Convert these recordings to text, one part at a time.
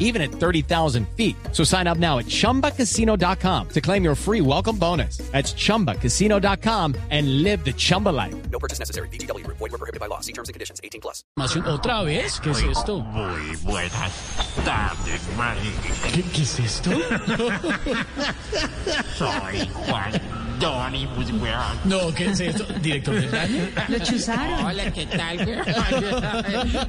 even at 30,000 feet. So sign up now at chumbacasino.com to claim your free welcome bonus. That's chumbacasino.com and live the Chumba life. No purchase necessary. BGW. Void were prohibited by law. See terms and conditions. 18 plus. ¿Otra vez? ¿Qué es esto? Muy buenas tardes, María. ¿Qué, qué es esto? Soy Juan Doni Buswell. No, ¿qué es esto? ¿Director del año? Lo chuzaron. Hola, ¿qué tal, güey?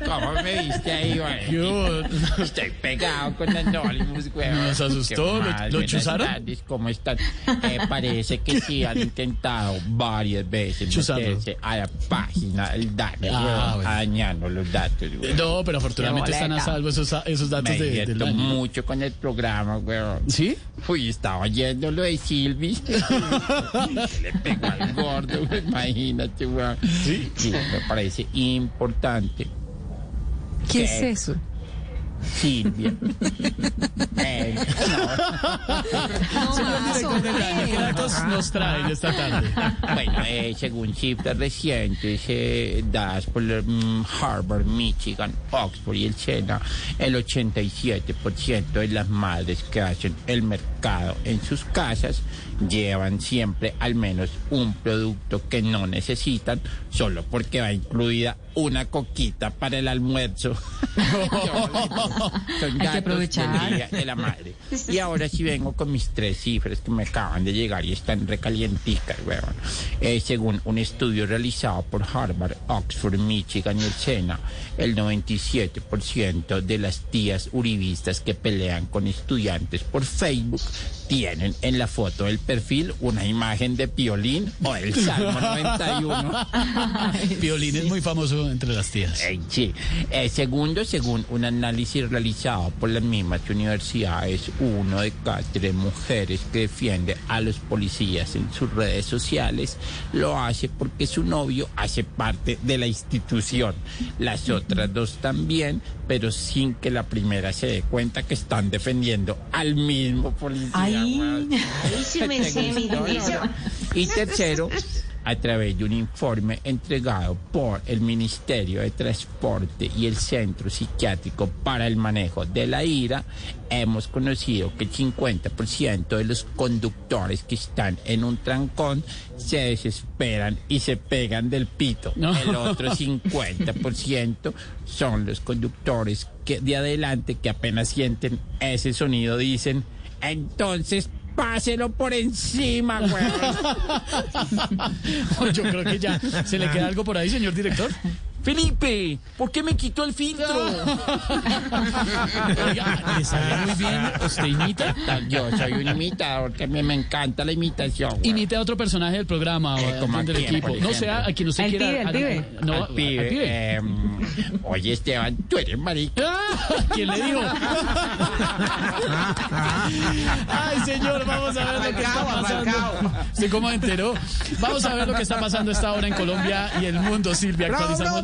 ¿Cómo me viste ahí, güey? Yo, Estoy pegado con Anonymous, güey. Nos asustó, ¿Qué ¿lo- chuzaron? tardes, ¿Cómo están? Eh, parece que sí han intentado varias veces Chuzarlo. meterse a la página del daño, Ah, dañando los datos, güey. no, pero afortunadamente están a salvo esos, esos datos Me de, del mucho con el programa, güey. ¿Sí? Uy, estaba yendo lo de Silvi. Le pegó al gordo, imagínate, güey. ¿Sí? Sí, me parece importante. ¿Qué es eso? Silvia. Eh, Señor director del año, ¿qué datos nos traen esta tarde? bueno, eh, según cifras recientes eh, dadas por mm, Harvard, Michigan, Oxford y el SENA, el 87% de las madres que hacen el mercado en sus casas llevan siempre al menos un producto que no necesitan solo porque va incluida una coquita para el almuerzo. Son Hay que aprovechar. de la madre. Y ahora sí vengo con mis tres cifras que me acaban de llegar y están recalienticas, weón. Eh, según un estudio realizado por Harvard, Oxford, Michigan y el SENA, el 97% de las tías uribistas que pelean con estudiantes por Facebook tienen en la foto del perfil una imagen de Piolín o el Salmo 91. Violín es muy famoso entre las tías. Eh, sí. Eh, segundo, según un análisis realizado por las mismas universidades, uno de cada tres mujeres que defiende a los policías en sus redes sociales lo hace porque su novio hace parte de la institución. Las otras dos también, pero sin que la primera se dé cuenta que están defendiendo al mismo policía. Ay, ay, sí me ¿Te sé, mi? Y tercero, a través de un informe entregado por el Ministerio de Transporte y el Centro Psiquiátrico para el Manejo de la Ira, hemos conocido que el 50% de los conductores que están en un trancón se desesperan y se pegan del pito. No. El otro 50% son los conductores que de adelante que apenas sienten ese sonido dicen, entonces páselo por encima, güey. Yo creo que ya se le queda algo por ahí, señor director. Felipe, ¿por qué me quitó el filtro? Oiga, le sale muy bien. ¿Usted imita? Yo soy un imitador que me, me encanta la imitación. güey. Imite a otro personaje del programa o Eh, como alguien del quién, equipo. No sea a quien usted quiera. pibe, al pibe. No, Al pibe, al pibe. eh, oye, Esteban, tú eres marica. Ah, ¿Quién le dijo? Ay, señor, vamos a ver lo que está pasando. ¿Usted cómo enteró? Vamos a ver lo que está pasando esta hora en Colombia y el mundo, Silvia. Actualizamos